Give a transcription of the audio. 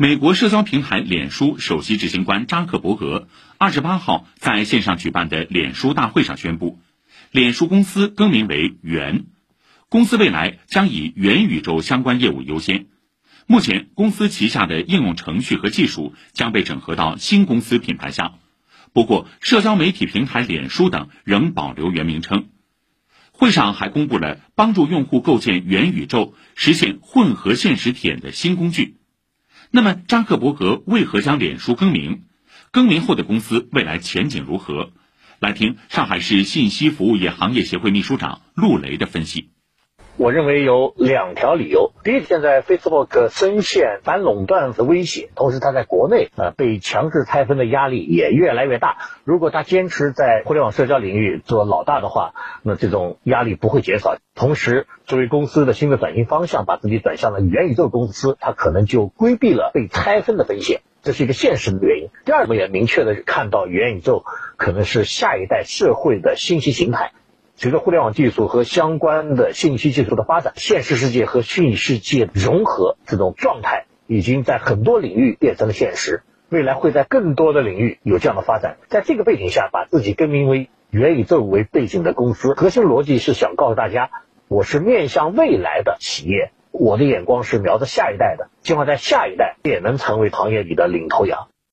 美国社交平台脸书首席执行官扎克伯格二十八号在线上举办的脸书大会上宣布，脸书公司更名为元，公司未来将以元宇宙相关业务优先。目前，公司旗下的应用程序和技术将被整合到新公司品牌下。不过，社交媒体平台脸书等仍保留原名称。会上还公布了帮助用户构建元宇宙、实现混合现实体验的新工具。那么，扎克伯格为何将脸书更名？更名后的公司未来前景如何？来听上海市信息服务业行业协会秘书长陆雷的分析。我认为有两条理由。第一，现在 Facebook 深陷反垄断的威胁，同时它在国内呃被强制拆分的压力也越来越大。如果它坚持在互联网社交领域做老大的话，那这种压力不会减少。同时，作为公司的新的转型方向，把自己转向了元宇宙公司，它可能就规避了被拆分的风险，这是一个现实的原因。第二，我们也明确的看到元宇宙可能是下一代社会的信息形态。随着互联网技术和相关的信息技术的发展，现实世界和虚拟世界融合这种状态已经在很多领域变成了现实。未来会在更多的领域有这样的发展。在这个背景下，把自己更名为元宇宙为背景的公司，核心逻辑是想告诉大家，我是面向未来的企业，我的眼光是瞄着下一代的，希望在下一代也能成为行业里的领头羊。